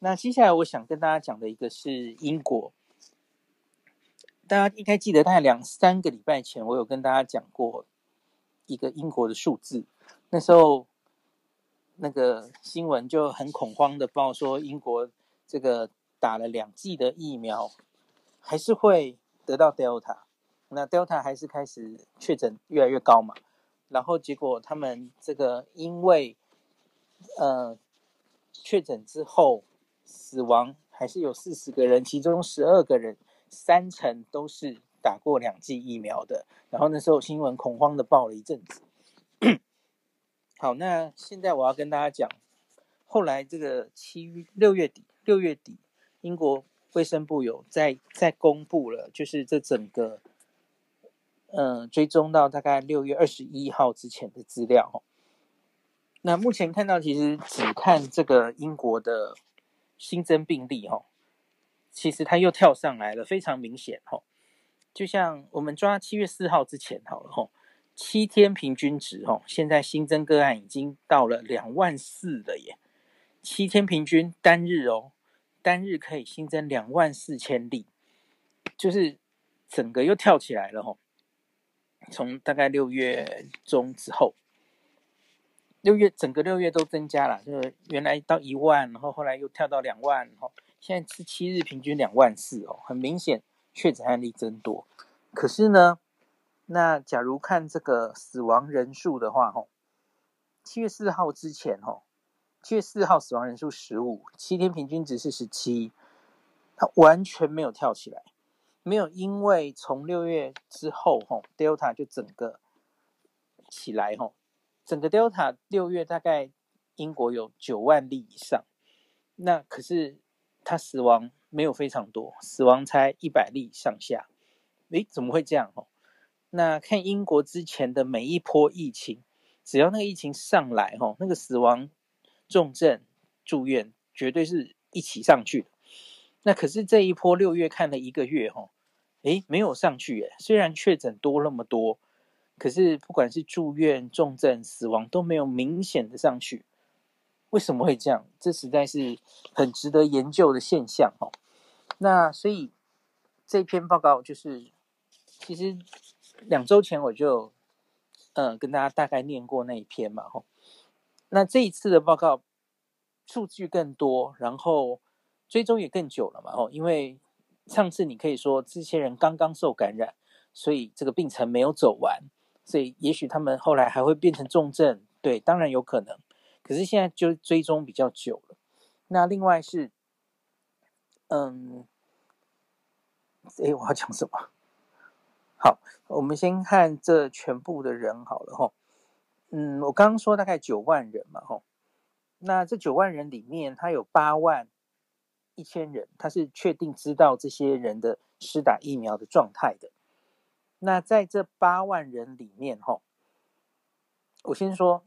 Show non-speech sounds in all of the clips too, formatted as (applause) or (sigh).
那接下来我想跟大家讲的一个是英国，大家应该记得，大概两三个礼拜前，我有跟大家讲过一个英国的数字，那时候那个新闻就很恐慌的报说，英国这个打了两剂的疫苗，还是会得到 Delta，那 Delta 还是开始确诊越来越高嘛，然后结果他们这个因为呃确诊之后。死亡还是有四十个人，其中十二个人，三成都是打过两剂疫苗的。然后那时候新闻恐慌的报了一阵子。(clears throat) 好，那现在我要跟大家讲，后来这个七月六月底，六月底，英国卫生部有在在公布了，就是这整个，嗯、追踪到大概六月二十一号之前的资料。那目前看到，其实只看这个英国的。新增病例哈，其实它又跳上来了，非常明显哈。就像我们抓七月四号之前好了哈，七天平均值哈，现在新增个案已经到了两万四了耶。七天平均单日哦，单日可以新增两万四千例，就是整个又跳起来了哈。从大概六月中之后。六月整个六月都增加了，就是原来到一万，然后后来又跳到两万，然后现在是七日平均两万四哦，很明显确诊案例增多。可是呢，那假如看这个死亡人数的话，吼，七月四号之前，吼，七月四号死亡人数十五，七天平均值是十七，它完全没有跳起来，没有因为从六月之后，吼，Delta 就整个起来，吼。整个 Delta 六月大概英国有九万例以上，那可是他死亡没有非常多，死亡才一百例上下。诶，怎么会这样？哦，那看英国之前的每一波疫情，只要那个疫情上来，吼，那个死亡、重症、住院绝对是一起上去的。那可是这一波六月看了一个月，吼，诶，没有上去耶。虽然确诊多那么多。可是，不管是住院、重症、死亡都没有明显的上去，为什么会这样？这实在是很值得研究的现象哦。那所以这篇报告就是，其实两周前我就嗯跟大家大概念过那一篇嘛吼。那这一次的报告数据更多，然后追踪也更久了嘛吼。因为上次你可以说这些人刚刚受感染，所以这个病程没有走完。所以，也许他们后来还会变成重症，对，当然有可能。可是现在就追踪比较久了。那另外是，嗯，哎，我要讲什么？好，我们先看这全部的人好了哈。嗯，我刚刚说大概九万人嘛哈。那这九万人里面，他有八万一千人，他是确定知道这些人的施打疫苗的状态的。那在这八万人里面，哈，我先说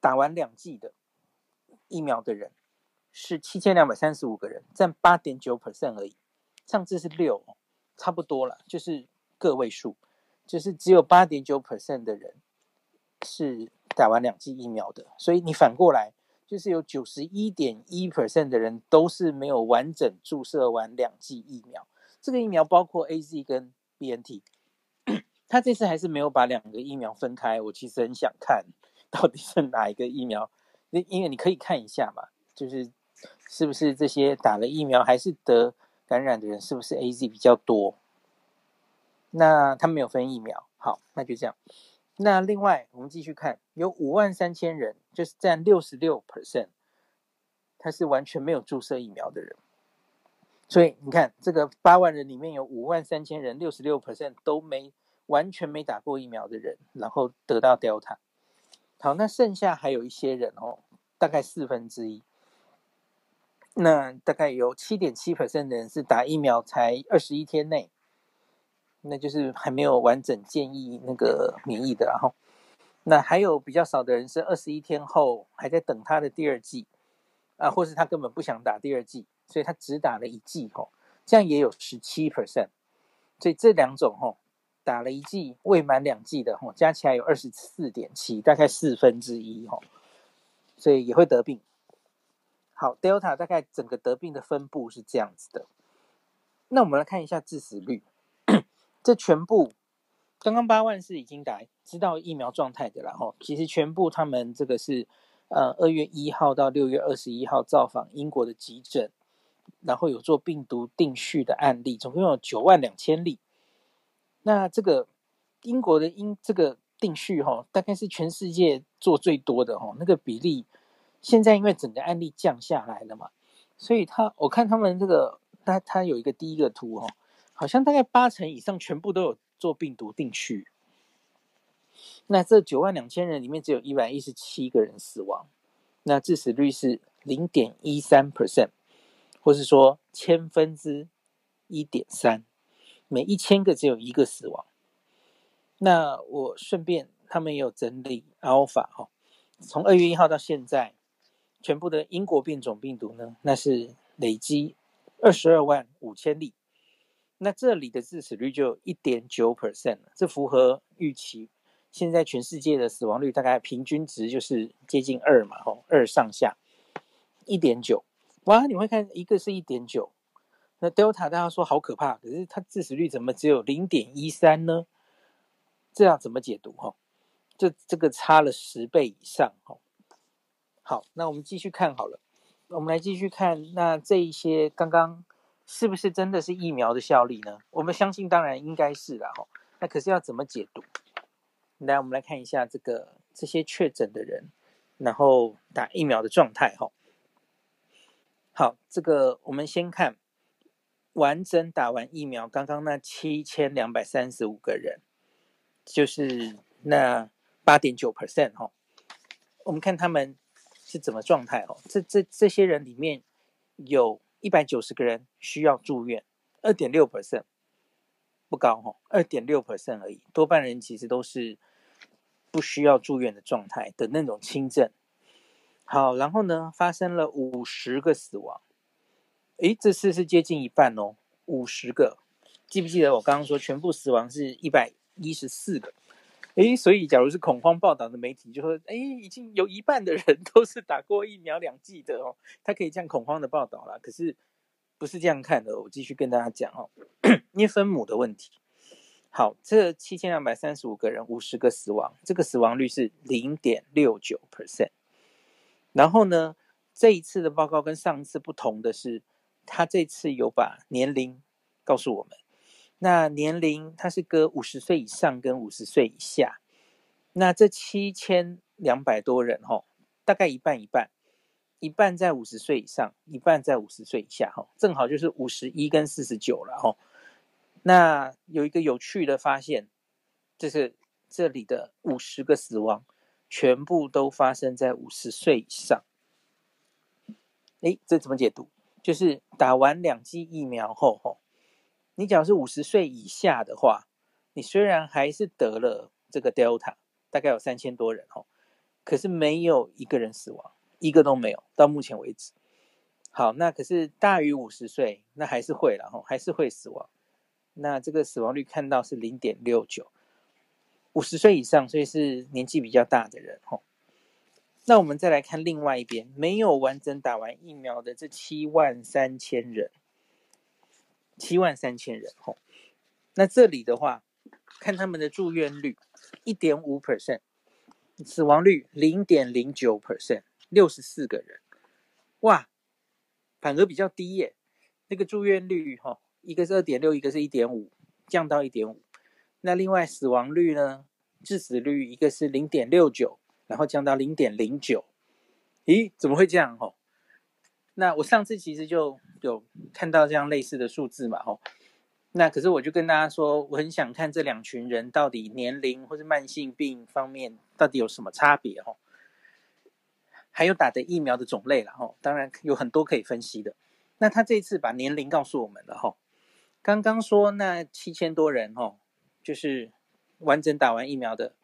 打完两剂的疫苗的人是七千两百三十五个人，占八点九 percent 而已。上次是六，差不多了，就是个位数，就是只有八点九 percent 的人是打完两剂疫苗的。所以你反过来，就是有九十一点一 percent 的人都是没有完整注射完两剂疫苗。这个疫苗包括 AZ 跟 BNT。他这次还是没有把两个疫苗分开，我其实很想看到底是哪一个疫苗，那因为你可以看一下嘛，就是是不是这些打了疫苗还是得感染的人，是不是 AZ 比较多？那他没有分疫苗，好，那就这样。那另外我们继续看，有五万三千人，就是占六十六 percent，他是完全没有注射疫苗的人。所以你看，这个八万人里面有五万三千人，六十六 percent 都没。完全没打过疫苗的人，然后得到 Delta。好，那剩下还有一些人哦，大概四分之一。那大概有七点七 percent 的人是打疫苗才二十一天内，那就是还没有完整建议那个免疫的。然后，那还有比较少的人是二十一天后还在等他的第二剂啊，或是他根本不想打第二剂，所以他只打了一剂哦，这样也有十七 percent。所以这两种哦。打了一剂未满两剂的吼，加起来有二十四点七，大概四分之一吼，所以也会得病。好，Delta 大概整个得病的分布是这样子的。那我们来看一下致死率，这全部刚刚八万是已经打知道疫苗状态的了哈。其实全部他们这个是呃二月一号到六月二十一号造访英国的急诊，然后有做病毒定序的案例，总共有九万两千例。那这个英国的英这个定序哈，大概是全世界做最多的哈，那个比例。现在因为整个案例降下来了嘛，所以他我看他们这个他他有一个第一个图哦，好像大概八成以上全部都有做病毒定序。那这九万两千人里面只有一百一十七个人死亡，那致死率是零点一三 percent，或是说千分之一点三，每一千个只有一个死亡。那我顺便他们也有整理 Alpha 哈，从二月一号到现在。全部的英国变种病毒呢，那是累积二十二万五千例，那这里的致死率就一点九 percent 了，这符合预期。现在全世界的死亡率大概平均值就是接近二嘛，吼，二上下，一点九。哇，你会看一个是一点九，那 Delta 大家说好可怕，可是它致死率怎么只有零点一三呢？这样怎么解读？哈，这这个差了十倍以上，哈。好，那我们继续看好了。我们来继续看，那这一些刚刚是不是真的是疫苗的效力呢？我们相信，当然应该是啦。哈，那可是要怎么解读？来，我们来看一下这个这些确诊的人，然后打疫苗的状态。哈，好，这个我们先看完整打完疫苗，刚刚那七千两百三十五个人，就是那八点九 percent。哈，我们看他们。是怎么状态哦？这这这些人里面有一百九十个人需要住院，二点六 percent 不高哈，二点六 percent 而已。多半人其实都是不需要住院的状态的那种轻症。好，然后呢，发生了五十个死亡，诶，这次是接近一半哦，五十个。记不记得我刚刚说全部死亡是一百一十四个？诶，所以假如是恐慌报道的媒体，就说，诶，已经有一半的人 (laughs) 都是打过疫苗两剂的哦，他可以这样恐慌的报道啦。可是不是这样看的，我继续跟大家讲哦，(coughs) 因为分母的问题。好，这七千两百三十五个人，五十个死亡，这个死亡率是零点六九 percent。然后呢，这一次的报告跟上次不同的是，他这次有把年龄告诉我们。那年龄它是隔五十岁以上跟五十岁以下，那这七千两百多人哈，大概一半一半，一半在五十岁以上，一半在五十岁以下哈，正好就是五十一跟四十九了哈。那有一个有趣的发现，就是这里的五十个死亡全部都发生在五十岁以上。诶，这怎么解读？就是打完两剂疫苗后吼。你假如是五十岁以下的话，你虽然还是得了这个 Delta，大概有三千多人哦，可是没有一个人死亡，一个都没有，到目前为止。好，那可是大于五十岁，那还是会了哈，还是会死亡。那这个死亡率看到是零点六九，五十岁以上，所以是年纪比较大的人哈。那我们再来看另外一边，没有完整打完疫苗的这七万三千人。七万三千人吼，那这里的话，看他们的住院率一点五 percent，死亡率零点零九 percent，六十四个人，哇，反而比较低耶。那个住院率哈，一个是二点六，一个是一点五，降到一点五。那另外死亡率呢，致死率一个是零点六九，然后降到零点零九。咦，怎么会这样哦？那我上次其实就。有看到这样类似的数字嘛？吼，那可是我就跟大家说，我很想看这两群人到底年龄或是慢性病方面到底有什么差别？吼，还有打的疫苗的种类了？吼，当然有很多可以分析的。那他这次把年龄告诉我们了？吼，刚刚说那七千多人，吼，就是完整打完疫苗的，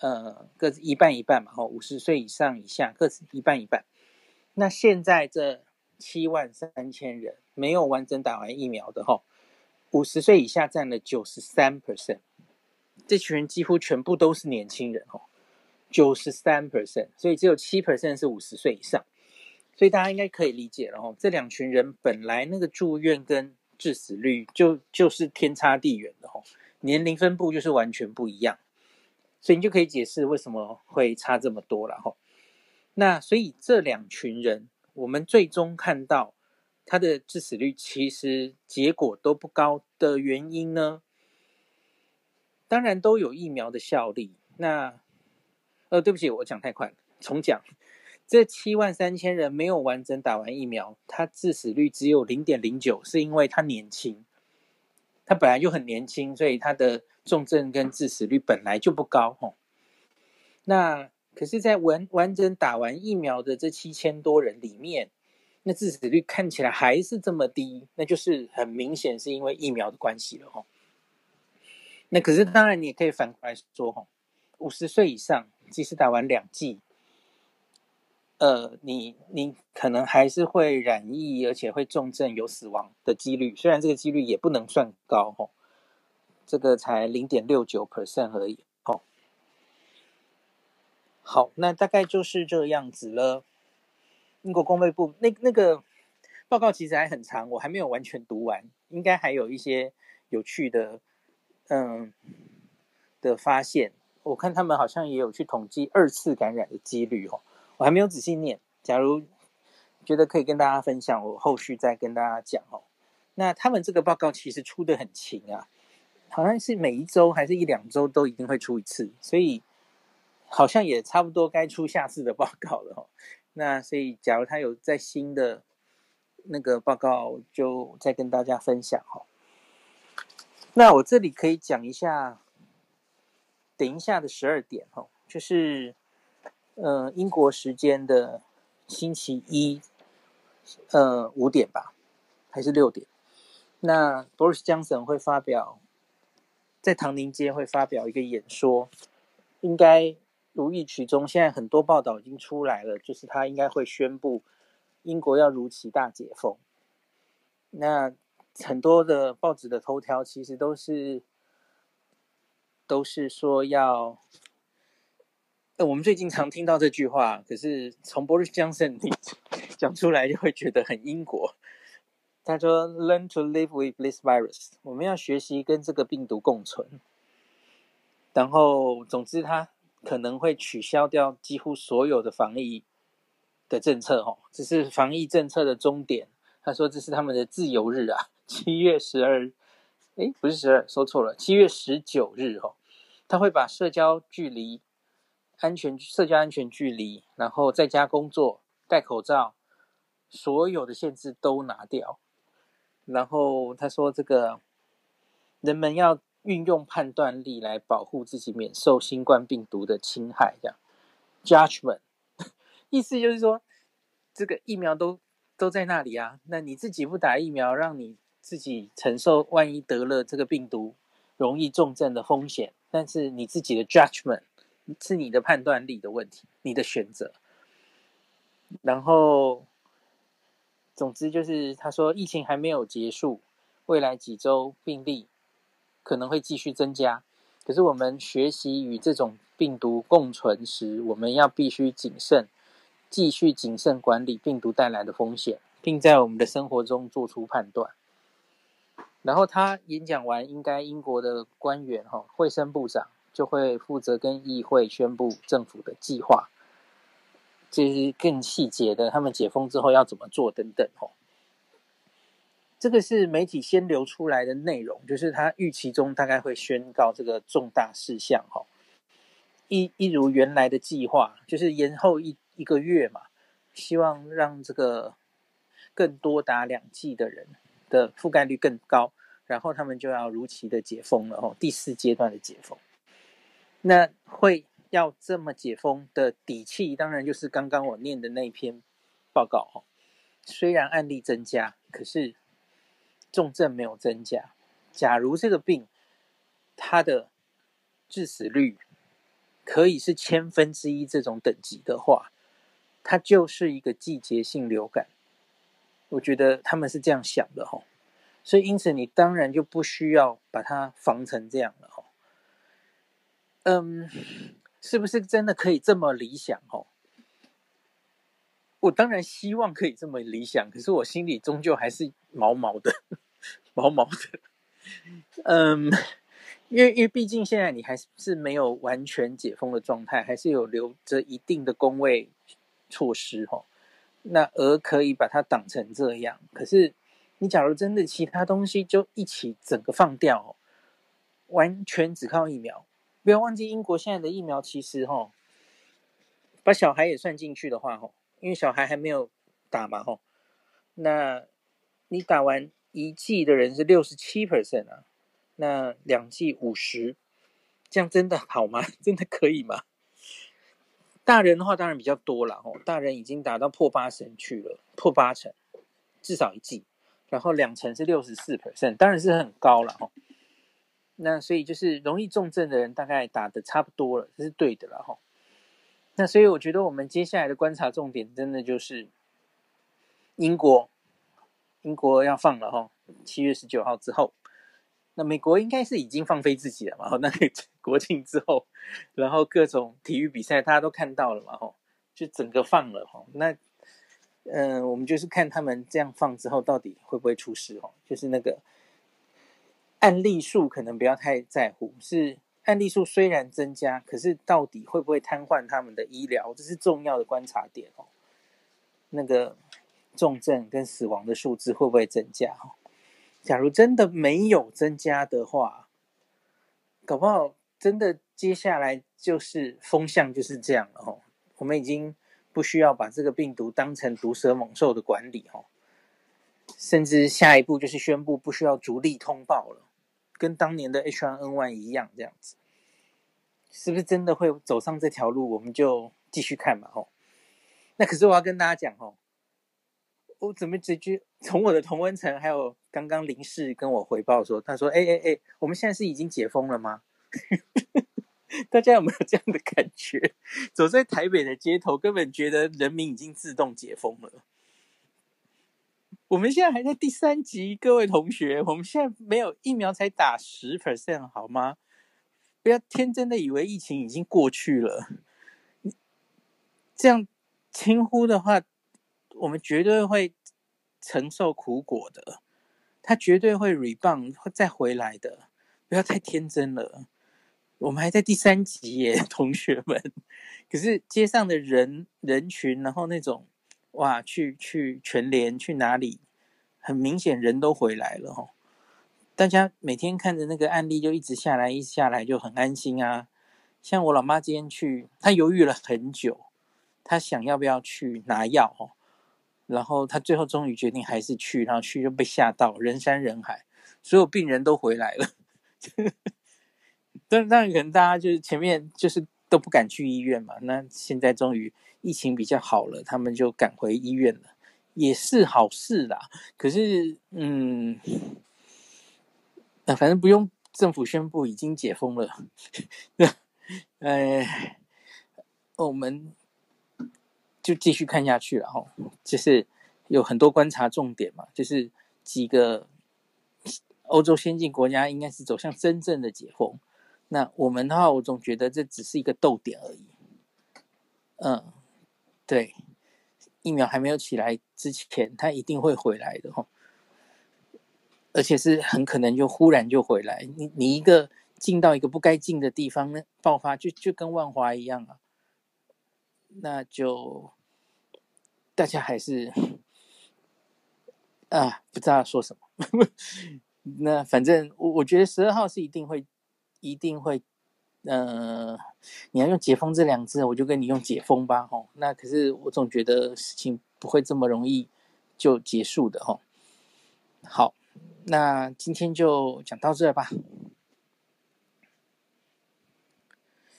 呃，各自一半一半嘛？吼，五十岁以上以下各自一半一半。那现在这。七万三千人没有完整打完疫苗的哈，五十岁以下占了九十三 percent，这群人几乎全部都是年轻人哈，九十三 percent，所以只有七 percent 是五十岁以上。所以大家应该可以理解了哦。这两群人本来那个住院跟致死率就就是天差地远的哦，年龄分布就是完全不一样，所以你就可以解释为什么会差这么多了哈。那所以这两群人，我们最终看到他的致死率其实结果都不高的原因呢，当然都有疫苗的效力。那呃，对不起，我讲太快了，重讲。这七万三千人没有完整打完疫苗，他致死率只有零点零九，是因为他年轻，他本来就很年轻，所以他的重症跟致死率本来就不高吼。那可是，在完完整打完疫苗的这七千多人里面，那致死率看起来还是这么低，那就是很明显是因为疫苗的关系了吼。那可是当然，你也可以反过来说吼，五十岁以上，即使打完两剂。呃，你你可能还是会染疫，而且会重症有死亡的几率。虽然这个几率也不能算高哦，这个才零点六九 percent 而已哦。好，那大概就是这样子了。英国公卫部那那个报告其实还很长，我还没有完全读完，应该还有一些有趣的嗯的发现。我看他们好像也有去统计二次感染的几率哦。我还没有仔细念，假如觉得可以跟大家分享，我后续再跟大家讲哦。那他们这个报告其实出得很勤啊，好像是每一周还是一两周都一定会出一次，所以好像也差不多该出下次的报告了哦。那所以假如他有在新的那个报告，就再跟大家分享哦。那我这里可以讲一下，等一下的十二点哦，就是。呃，英国时间的星期一，呃，五点吧，还是六点？那 Boris Johnson 会发表在唐宁街会发表一个演说，应该如意曲中。现在很多报道已经出来了，就是他应该会宣布英国要如期大解封。那很多的报纸的头条其实都是都是说要。我们最近常听到这句话，可是从 Boris Johnson 讲出来就会觉得很英国。他说：“Learn to live with this virus。”我们要学习跟这个病毒共存。然后，总之，他可能会取消掉几乎所有的防疫的政策，哦，这是防疫政策的终点。他说这是他们的自由日啊，七月十二，诶，不是十二，说错了，七月十九日，哦，他会把社交距离。安全社交安全距离，然后在家工作、戴口罩，所有的限制都拿掉。然后他说：“这个人们要运用判断力来保护自己免受新冠病毒的侵害。”这样，judgment (laughs) 意思就是说，这个疫苗都都在那里啊，那你自己不打疫苗，让你自己承受万一得了这个病毒容易重症的风险，但是你自己的 judgment。是你的判断力的问题，你的选择。然后，总之就是他说，疫情还没有结束，未来几周病例可能会继续增加。可是我们学习与这种病毒共存时，我们要必须谨慎，继续谨慎管理病毒带来的风险，并在我们的生活中做出判断。然后他演讲完，应该英国的官员哈，卫生部长。就会负责跟议会宣布政府的计划，这是更细节的，他们解封之后要怎么做等等哦。这个是媒体先流出来的内容，就是他预期中大概会宣告这个重大事项哈。一一如原来的计划，就是延后一一个月嘛，希望让这个更多打两剂的人的覆盖率更高，然后他们就要如期的解封了哦，第四阶段的解封。那会要这么解封的底气，当然就是刚刚我念的那篇报告哈。虽然案例增加，可是重症没有增加。假如这个病它的致死率可以是千分之一这种等级的话，它就是一个季节性流感。我觉得他们是这样想的哈，所以因此你当然就不需要把它防成这样了。嗯，是不是真的可以这么理想哦？我当然希望可以这么理想，可是我心里终究还是毛毛的，毛毛的。嗯，因为因为毕竟现在你还是没有完全解封的状态，还是有留着一定的工位措施哈。那而可以把它挡成这样，可是你假如真的其他东西就一起整个放掉，完全只靠疫苗，不要忘记英国现在的疫苗其实哈，把小孩也算进去的话哈。因为小孩还没有打嘛，哈，那你打完一剂的人是六十七 percent 啊，那两剂五十，这样真的好吗？(laughs) 真的可以吗？大人的话当然比较多了，吼，大人已经打到破八成去了，破八成，至少一剂，然后两成是六十四 percent，当然是很高了，吼。那所以就是容易重症的人大概打的差不多了，这是对的了，哈。那所以我觉得我们接下来的观察重点，真的就是英国，英国要放了哈，七月十九号之后，那美国应该是已经放飞自己了嘛？那国庆之后，然后各种体育比赛大家都看到了嘛？哈，就整个放了哈。那嗯、我们就是看他们这样放之后，到底会不会出事哦？就是那个案例数可能不要太在乎，是。案例数虽然增加，可是到底会不会瘫痪他们的医疗？这是重要的观察点哦。那个重症跟死亡的数字会不会增加？哦，假如真的没有增加的话，搞不好真的接下来就是风向就是这样了哦。我们已经不需要把这个病毒当成毒蛇猛兽的管理哦，甚至下一步就是宣布不需要逐例通报了。跟当年的 H1N1 一样，这样子，是不是真的会走上这条路？我们就继续看嘛，吼。那可是我要跟大家讲，吼，我怎么直接从我的同温层，还有刚刚林氏跟我回报说，他说，哎哎哎，我们现在是已经解封了吗？(laughs) 大家有没有这样的感觉？走在台北的街头，根本觉得人民已经自动解封了。我们现在还在第三集，各位同学，我们现在没有疫苗才打十 percent 好吗？不要天真的以为疫情已经过去了。这样轻忽的话，我们绝对会承受苦果的。他绝对会 rebound，会再回来的。不要太天真了。我们还在第三集耶，同学们。可是街上的人人群，然后那种。哇，去去全联去哪里？很明显人都回来了哦。大家每天看着那个案例就一直下来，一直下来就很安心啊。像我老妈今天去，她犹豫了很久，她想要不要去拿药哦。然后她最后终于决定还是去，然后去就被吓到，人山人海，所有病人都回来了。(laughs) 但当然可能大家就是前面就是都不敢去医院嘛，那现在终于。疫情比较好了，他们就赶回医院了，也是好事啦。可是，嗯，那反正不用政府宣布已经解封了，哎，我们就继续看下去了哈。就是有很多观察重点嘛，就是几个欧洲先进国家应该是走向真正的解封。那我们的话，我总觉得这只是一个逗点而已，嗯。对，疫苗还没有起来之前，它一定会回来的哈，而且是很可能就忽然就回来。你你一个进到一个不该进的地方，那爆发就就跟万华一样啊，那就大家还是啊不知道说什么。(laughs) 那反正我我觉得十二号是一定会一定会。呃，你要用解封这两字，我就跟你用解封吧，吼。那可是我总觉得事情不会这么容易就结束的，吼。好，那今天就讲到这吧。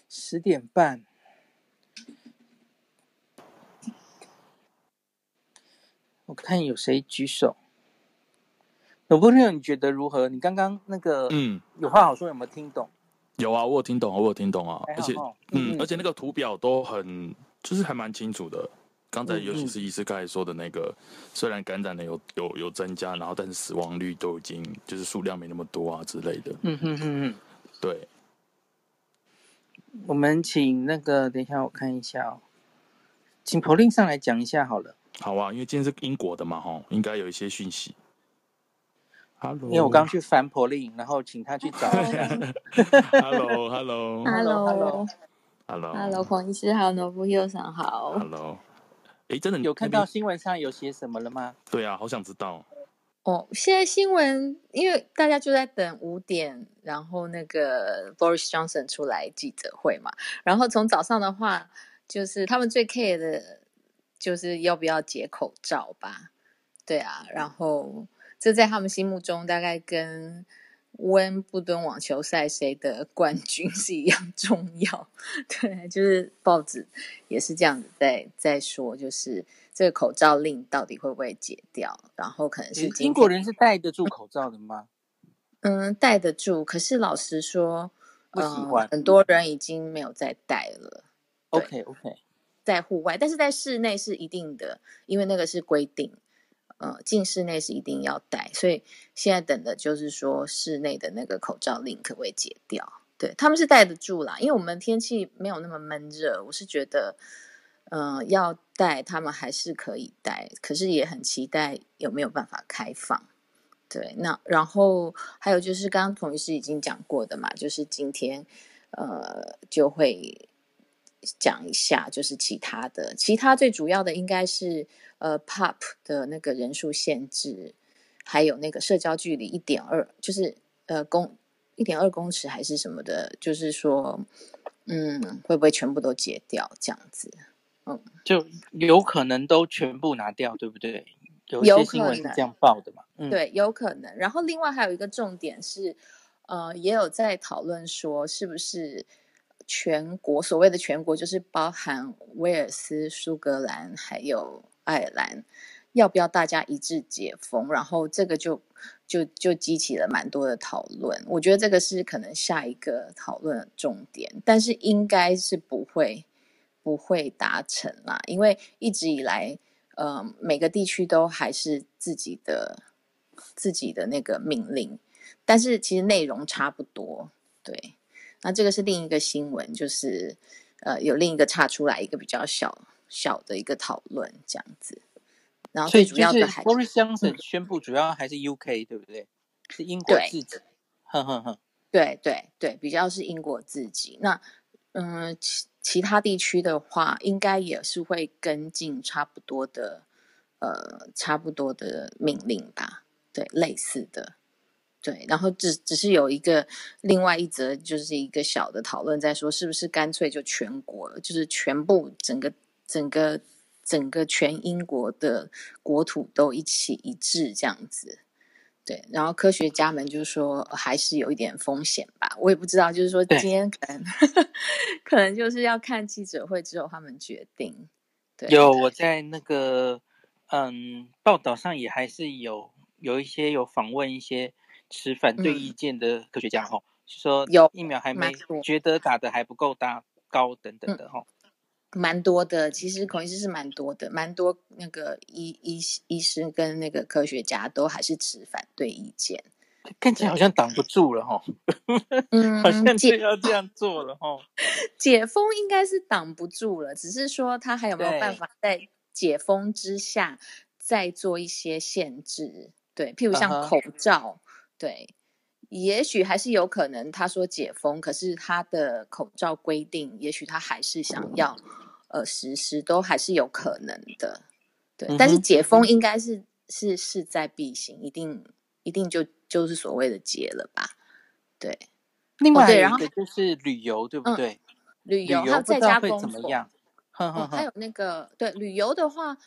十点半，我看有谁举手。罗伯特，你觉得如何？你刚刚那个，嗯，有话好说，有没有听懂？有啊，我有听懂，我有听懂啊，而且，嗯，而且那个图表都很，就是还蛮清楚的。刚才尤其是医师刚才说的那个，虽然感染的有有有增加，然后但是死亡率都已经就是数量没那么多啊之类的。嗯哼哼哼，对。我们请那个，等一下我看一下哦。请 Pauline 上来讲一下好了。好啊，因为今天是英国的嘛，哈，应该有一些讯息。Hello，因为我刚去翻 Pauline，然后请他去找一下。(laughs) (laughs) Hello，Hello，Hello，Hello，Hello，孔医师好，农夫佑桑好。Hello，哎，真的有看到新闻上有写什么了吗？对啊，好想知道。哦，现在新闻因为大家就在等五点，然后那个 Boris Johnson 出来记者会嘛，然后从早上的话，就是他们最 care 的，就是要不要解口罩吧？对啊，然后这在他们心目中大概跟温布顿网球赛谁的冠军 (laughs) 是一样重要。(laughs) 对，就是报纸也是这样子在在说，就是。这个口罩令到底会不会解掉？然后可能是英国人是戴得住口罩的吗？嗯，戴得住。可是老实说，不喜欢、嗯。很多人已经没有再戴了。OK OK，在户外，但是在室内是一定的，因为那个是规定。呃，进室内是一定要戴，所以现在等的就是说室内的那个口罩令可不可以解掉？对，他们是戴得住啦，因为我们天气没有那么闷热，我是觉得。嗯、呃，要戴他们还是可以戴，可是也很期待有没有办法开放。对，那然后还有就是刚刚孔医师已经讲过的嘛，就是今天呃就会讲一下，就是其他的，其他最主要的应该是呃，pop 的那个人数限制，还有那个社交距离一点二，就是呃公一点二公尺还是什么的，就是说嗯会不会全部都解掉这样子？嗯，就有可能都全部拿掉，对不对？有些新闻是这样报的嘛？嗯，对，有可能。然后另外还有一个重点是，呃，也有在讨论说，是不是全国所谓的全国，就是包含威尔斯、苏格兰还有爱尔兰，要不要大家一致解封？然后这个就就就激起了蛮多的讨论。我觉得这个是可能下一个讨论的重点，但是应该是不会。不会达成啦，因为一直以来，呃，每个地区都还是自己的自己的那个命令，但是其实内容差不多。对，那这个是另一个新闻，就是呃，有另一个岔出来一个比较小小的一个讨论这样子。然后最主要的还是 Boris Johnson 宣布，主要还是 UK，对不对？是英国自己。哼哼哼，对对对，比较是英国自己。那嗯。其其他地区的话，应该也是会跟进差不多的，呃，差不多的命令吧，对，类似的，对。然后只只是有一个另外一则，就是一个小的讨论，在说是不是干脆就全国了，就是全部整个整个整个全英国的国土都一起一致这样子。对，然后科学家们就说还是有一点风险吧，我也不知道，就是说今天可能 (laughs) 可能就是要看记者会之后他们决定。对，有我在那个嗯报道上也还是有有一些有访问一些持反对意见的科学家哈，嗯、说有疫苗还没觉得打的还不够大高等等的哈。嗯蛮多的，其实孔医师是蛮多的，蛮多那个医医医师跟那个科学家都还是持反对意见，看起来好像挡不住了哈，嗯，好像就要这样做了哈。(laughs) 解封应该是挡不住了，只是说他还有没有办法在解封之下再做一些限制？对，譬如像口罩，uh. 对，也许还是有可能。他说解封，可是他的口罩规定，也许他还是想要。呃，实施都还是有可能的，对。嗯、但是解封应该是是势在必行，一定一定就就是所谓的解了吧？对。另外一个就是旅游，哦、对，不对？嗯、旅游还有在家工作，样呵呵呵哦、还有那个对旅游的话，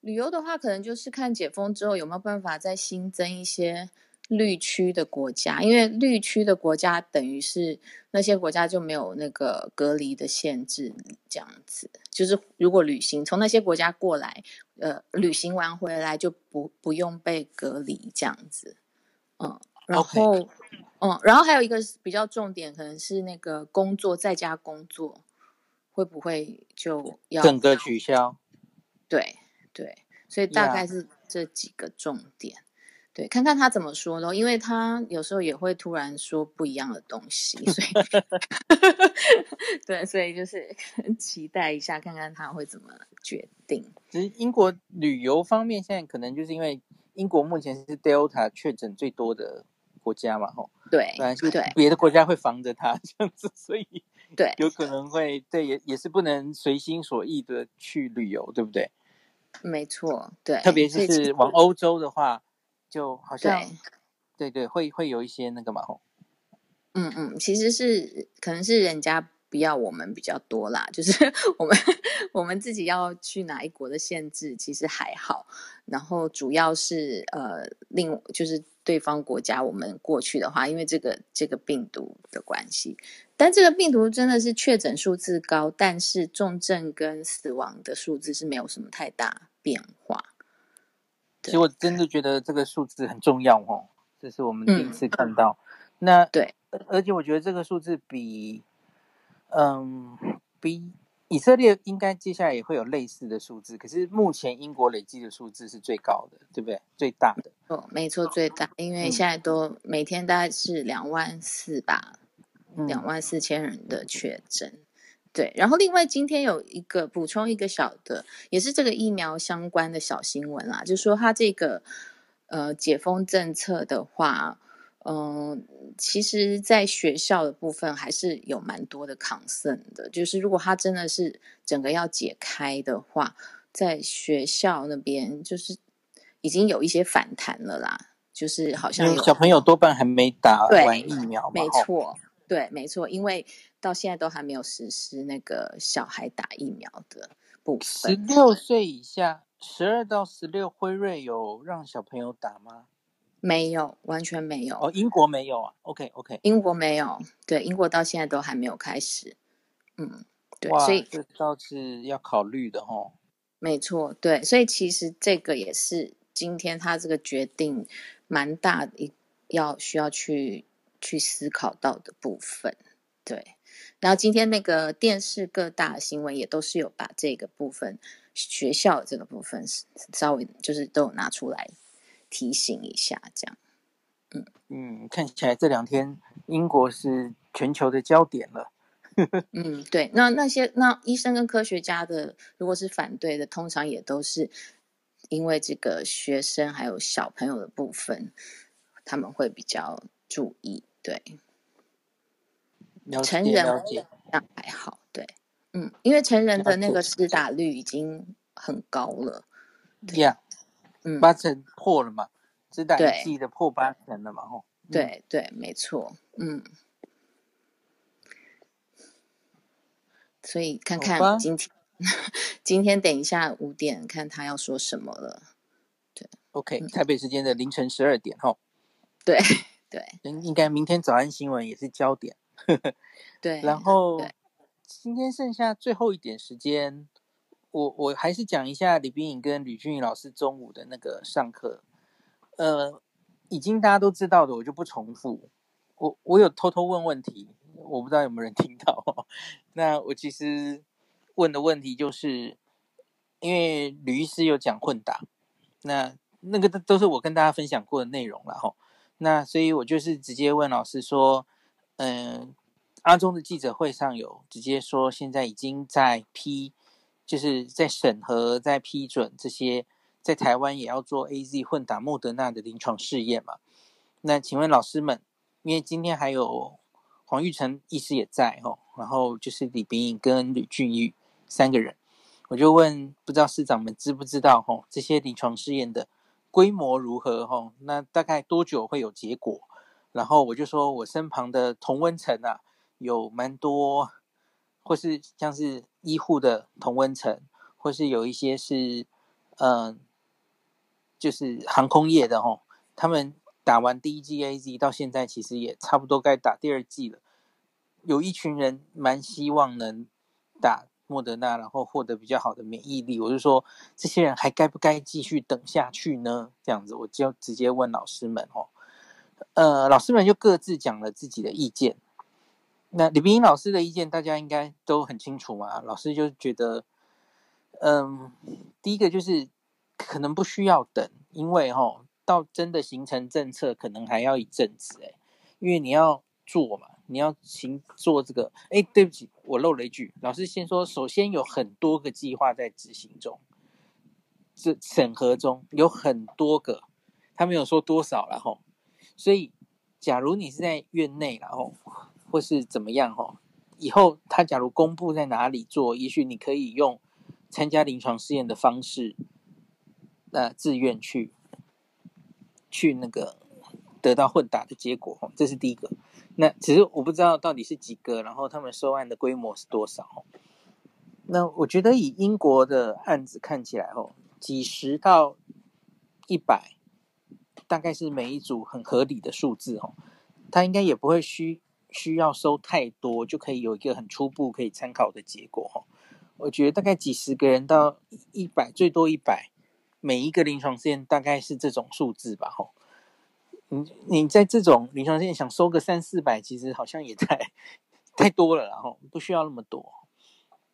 旅游的话可能就是看解封之后有没有办法再新增一些。绿区的国家，因为绿区的国家等于是那些国家就没有那个隔离的限制，这样子，就是如果旅行从那些国家过来，呃，旅行完回来就不不用被隔离这样子，嗯，然后.嗯，然后还有一个比较重点，可能是那个工作在家工作会不会就要整个取消？对对，所以大概是这几个重点。对，看看他怎么说咯，因为他有时候也会突然说不一样的东西，所以 (laughs) 对，所以就是 (laughs) 期待一下，看看他会怎么决定。其实英国旅游方面，现在可能就是因为英国目前是 Delta 确诊最多的国家嘛，吼，对，对，别的国家会防着他这样子，所以 (laughs) 对，有可能会对，也也是不能随心所欲的去旅游，对不对？没错，对，特别是往欧洲的话。就好像，对对，对，会会有一些那个嘛吼，嗯嗯，其实是可能是人家不要我们比较多啦，就是 (laughs) 我们我们自己要去哪一国的限制其实还好，然后主要是呃另就是对方国家我们过去的话，因为这个这个病毒的关系，但这个病毒真的是确诊数字高，但是重症跟死亡的数字是没有什么太大变化。其实我真的觉得这个数字很重要哦，这是我们第一次看到。嗯、那对，而且我觉得这个数字比，嗯，比以色列应该接下来也会有类似的数字。可是目前英国累计的数字是最高的，对不对？最大的。哦，没错，最大，因为现在都每天大概是两万四吧，两万四千人的确诊。对，然后另外今天有一个补充一个小的，也是这个疫苗相关的小新闻啦，就是说它这个呃解封政策的话，嗯、呃，其实在学校的部分还是有蛮多的 concern 的，就是如果它真的是整个要解开的话，在学校那边就是已经有一些反弹了啦，就是好像小朋友多半还没打完疫苗，没错。对，没错，因为到现在都还没有实施那个小孩打疫苗的部分。十六岁以下，十二到十六，辉瑞有让小朋友打吗？没有，完全没有。哦，英国没有啊。OK，OK，okay, okay. 英国没有。对，英国到现在都还没有开始。嗯，对，所以这倒是要考虑的哦。没错，对，所以其实这个也是今天他这个决定蛮大的，要需要去。去思考到的部分，对。然后今天那个电视各大新闻也都是有把这个部分，学校这个部分稍微就是都有拿出来提醒一下，这样。嗯嗯，看起来这两天英国是全球的焦点了。(laughs) 嗯，对。那那些那医生跟科学家的，如果是反对的，通常也都是因为这个学生还有小朋友的部分，他们会比较。注意，对，成人这样还好，对，嗯，因为成人的那个施打率已经很高了，对呀，嗯，八成破了嘛，施打一剂的破八成了嘛，吼，对对，没错，嗯，所以看看今天，(laughs) 今天等一下五点看他要说什么了，对，OK，台北时间的凌晨十二点，吼，对。对，应应该明天早安新闻也是焦点。(laughs) 对，然后今天剩下最后一点时间，我我还是讲一下李冰颖跟吕俊宇老师中午的那个上课。呃，已经大家都知道的，我就不重复。我我有偷偷问问题，我不知道有没有人听到。(laughs) 那我其实问的问题就是，因为吕医师有讲混打，那那个都都是我跟大家分享过的内容了哈。那所以，我就是直接问老师说，嗯，阿中的记者会上有直接说，现在已经在批，就是在审核、在批准这些在台湾也要做 AZ 混打莫德纳的临床试验嘛？那请问老师们，因为今天还有黄玉成医师也在哦，然后就是李炳颖跟吕俊玉三个人，我就问，不知道师长们知不知道哦，这些临床试验的。规模如何？哦，那大概多久会有结果？然后我就说我身旁的同温层啊，有蛮多，或是像是医护的同温层，或是有一些是，嗯、就是航空业的齁，他们打完第一剂 AZ 到现在，其实也差不多该打第二剂了。有一群人蛮希望能打。莫德纳，然后获得比较好的免疫力，我就说这些人还该不该继续等下去呢？这样子，我就直接问老师们哦，呃，老师们就各自讲了自己的意见。那李冰英老师的意见，大家应该都很清楚嘛。老师就觉得，嗯，第一个就是可能不需要等，因为哈，到真的形成政策，可能还要一阵子哎，因为你要做嘛，你要行做这个。哎，对不起，我漏了一句。老师先说，首先有很多个计划在执行中，这审核中有很多个，他没有说多少了吼。所以，假如你是在院内然后或是怎么样吼，以后他假如公布在哪里做，也许你可以用参加临床试验的方式，呃自愿去。去那个得到混打的结果，这是第一个。那其实我不知道到底是几个，然后他们收案的规模是多少。那我觉得以英国的案子看起来，哦，几十到一百，大概是每一组很合理的数字，哦，他应该也不会需需要收太多，就可以有一个很初步可以参考的结果，哦。我觉得大概几十个人到一百，最多一百。每一个临床试验大概是这种数字吧，吼，你你在这种临床试验想收个三四百，其实好像也太太多了，然后不需要那么多。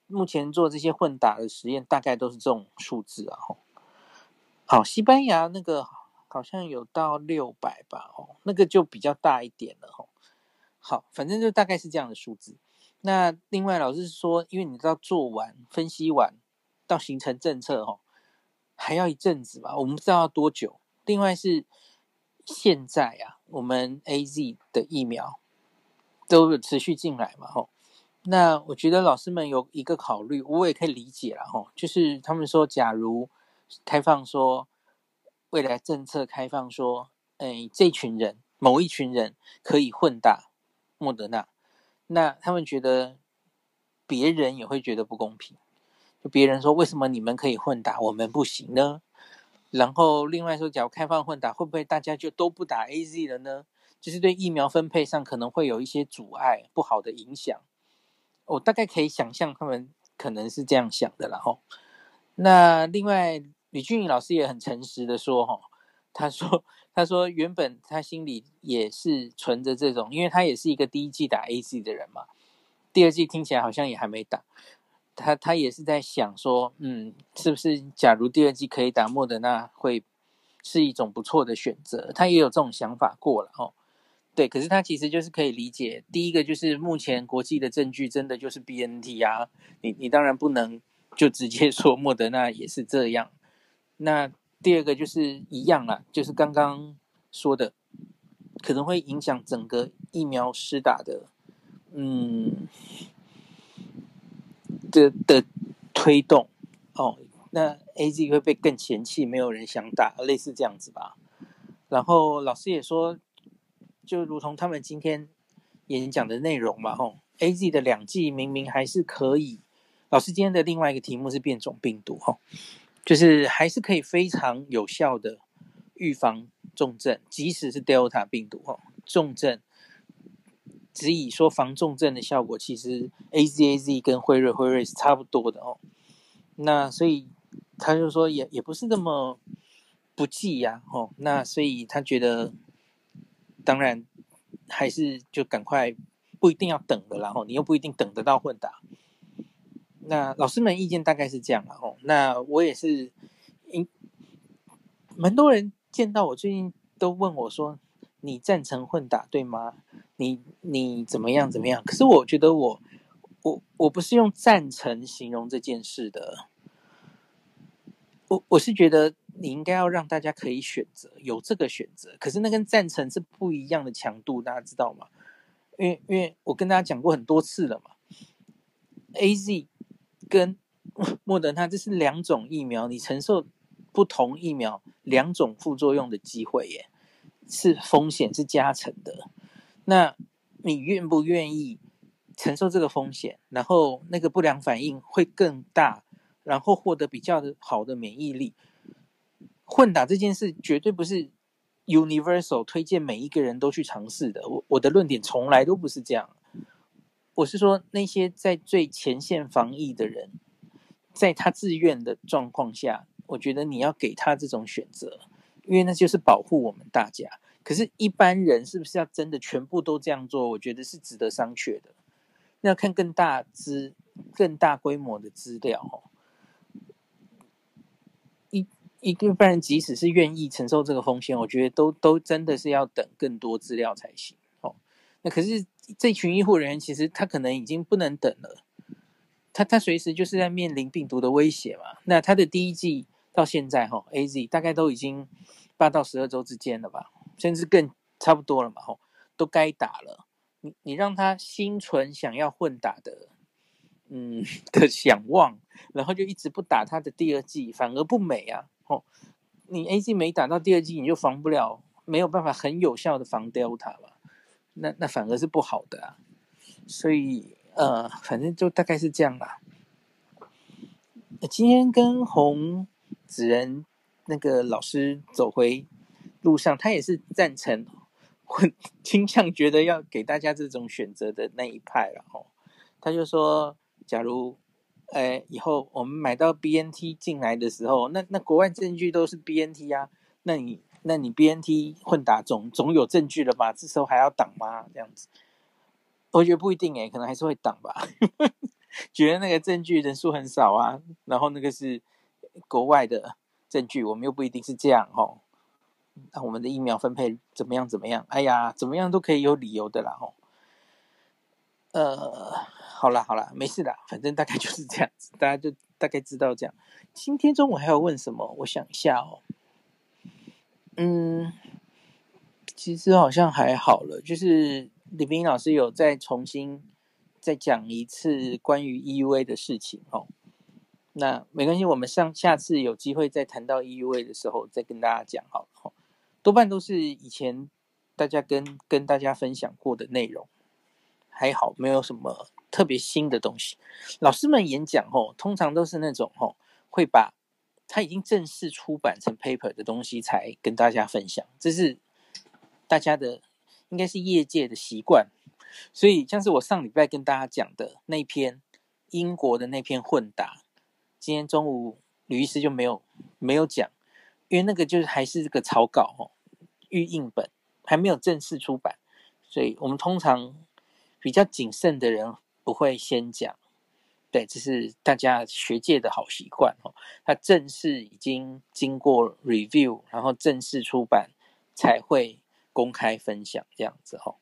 目前做这些混打的实验，大概都是这种数字啊，好，西班牙那个好像有到六百吧，哦，那个就比较大一点了，吼。好，反正就大概是这样的数字。那另外老师说，因为你知道做完分析完到形成政策，吼。还要一阵子吧，我们不知道要多久。另外是现在啊，我们 AZ 的疫苗都有持续进来嘛，吼。那我觉得老师们有一个考虑，我也可以理解了，吼，就是他们说，假如开放说未来政策开放说，哎，这群人某一群人可以混打莫德纳，那他们觉得别人也会觉得不公平。就别人说，为什么你们可以混打，我们不行呢？然后另外说，假如开放混打，会不会大家就都不打 AZ 了呢？就是对疫苗分配上可能会有一些阻碍，不好的影响。我大概可以想象他们可能是这样想的，然后那另外李俊颖老师也很诚实的说，哈，他说他说原本他心里也是存着这种，因为他也是一个第一季打 AZ 的人嘛，第二季听起来好像也还没打。他他也是在想说，嗯，是不是假如第二剂可以打莫德纳，会是一种不错的选择？他也有这种想法过了哦。对，可是他其实就是可以理解，第一个就是目前国际的证据真的就是 BNT 啊，你你当然不能就直接说莫德纳也是这样。那第二个就是一样啦，就是刚刚说的，可能会影响整个疫苗施打的，嗯。的的推动哦，那 AZ 会被更嫌弃，没有人想打，类似这样子吧。然后老师也说，就如同他们今天演讲的内容嘛，吼，AZ 的两剂明明还是可以。老师今天的另外一个题目是变种病毒，吼，就是还是可以非常有效的预防重症，即使是 Delta 病毒，吼，重症。只以说防重症的效果，其实 A Z A Z 跟辉瑞辉瑞是差不多的哦。那所以他就说也也不是那么不济呀，哦。那所以他觉得，当然还是就赶快不一定要等的，然后你又不一定等得到混打。那老师们意见大概是这样了哦。那我也是，因蛮多人见到我最近都问我说，你赞成混打对吗？你你怎么样怎么样？可是我觉得我我我不是用赞成形容这件事的，我我是觉得你应该要让大家可以选择，有这个选择。可是那跟赞成是不一样的强度，大家知道吗？因为因为我跟大家讲过很多次了嘛，AZ 跟莫德纳这是两种疫苗，你承受不同疫苗两种副作用的机会耶。是风险是加成的，那你愿不愿意承受这个风险？然后那个不良反应会更大，然后获得比较的好的免疫力。混打这件事绝对不是 universal 推荐每一个人都去尝试的。我我的论点从来都不是这样，我是说那些在最前线防疫的人，在他自愿的状况下，我觉得你要给他这种选择。因为那就是保护我们大家，可是，一般人是不是要真的全部都这样做？我觉得是值得商榷的。那要看更大资、更大规模的资料哦。一一个不然，即使是愿意承受这个风险，我觉得都都真的是要等更多资料才行。哦，那可是这群医护人员其实他可能已经不能等了，他他随时就是在面临病毒的威胁嘛。那他的第一剂到现在哈，AZ 大概都已经八到十二周之间了吧，甚至更差不多了嘛，吼，都该打了。你你让他心存想要混打的。嗯 (laughs) 的想望，然后就一直不打他的第二季，反而不美啊！哦，你 A G 没打到第二季，你就防不了，没有办法很有效的防 Delta 吧？那那反而是不好的啊！所以呃，反正就大概是这样啦。今天跟红子仁那个老师走回路上，他也是赞成，我 (laughs) 倾向觉得要给大家这种选择的那一派了哦。他就说。假如，呃，以后我们买到 BNT 进来的时候，那那国外证据都是 BNT 啊，那你那你 BNT 混打总总有证据了吧？这时候还要挡吗？这样子，我觉得不一定诶，可能还是会挡吧。(laughs) 觉得那个证据人数很少啊，然后那个是国外的证据，我们又不一定是这样哦。那我们的疫苗分配怎么样？怎么样？哎呀，怎么样都可以有理由的啦，吼。呃。好啦好啦，没事的，反正大概就是这样子，大家就大概知道这样。今天中午还要问什么？我想一下哦。嗯，其实好像还好了，就是李冰老师有再重新再讲一次关于 EUA 的事情哦。那没关系，我们上下次有机会再谈到 EUA 的时候再跟大家讲好了哦。多半都是以前大家跟跟大家分享过的内容，还好没有什么。特别新的东西，老师们演讲吼，通常都是那种吼，会把他已经正式出版成 paper 的东西才跟大家分享，这是大家的，应该是业界的习惯。所以像是我上礼拜跟大家讲的那篇英国的那篇混打，今天中午吕医师就没有没有讲，因为那个就是还是这个草稿哦，预印本还没有正式出版，所以我们通常比较谨慎的人。不会先讲，对，这是大家学界的好习惯哦。它正式已经经过 review，然后正式出版才会公开分享这样子哦。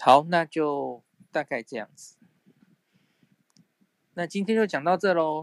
好，那就大概这样子。那今天就讲到这喽。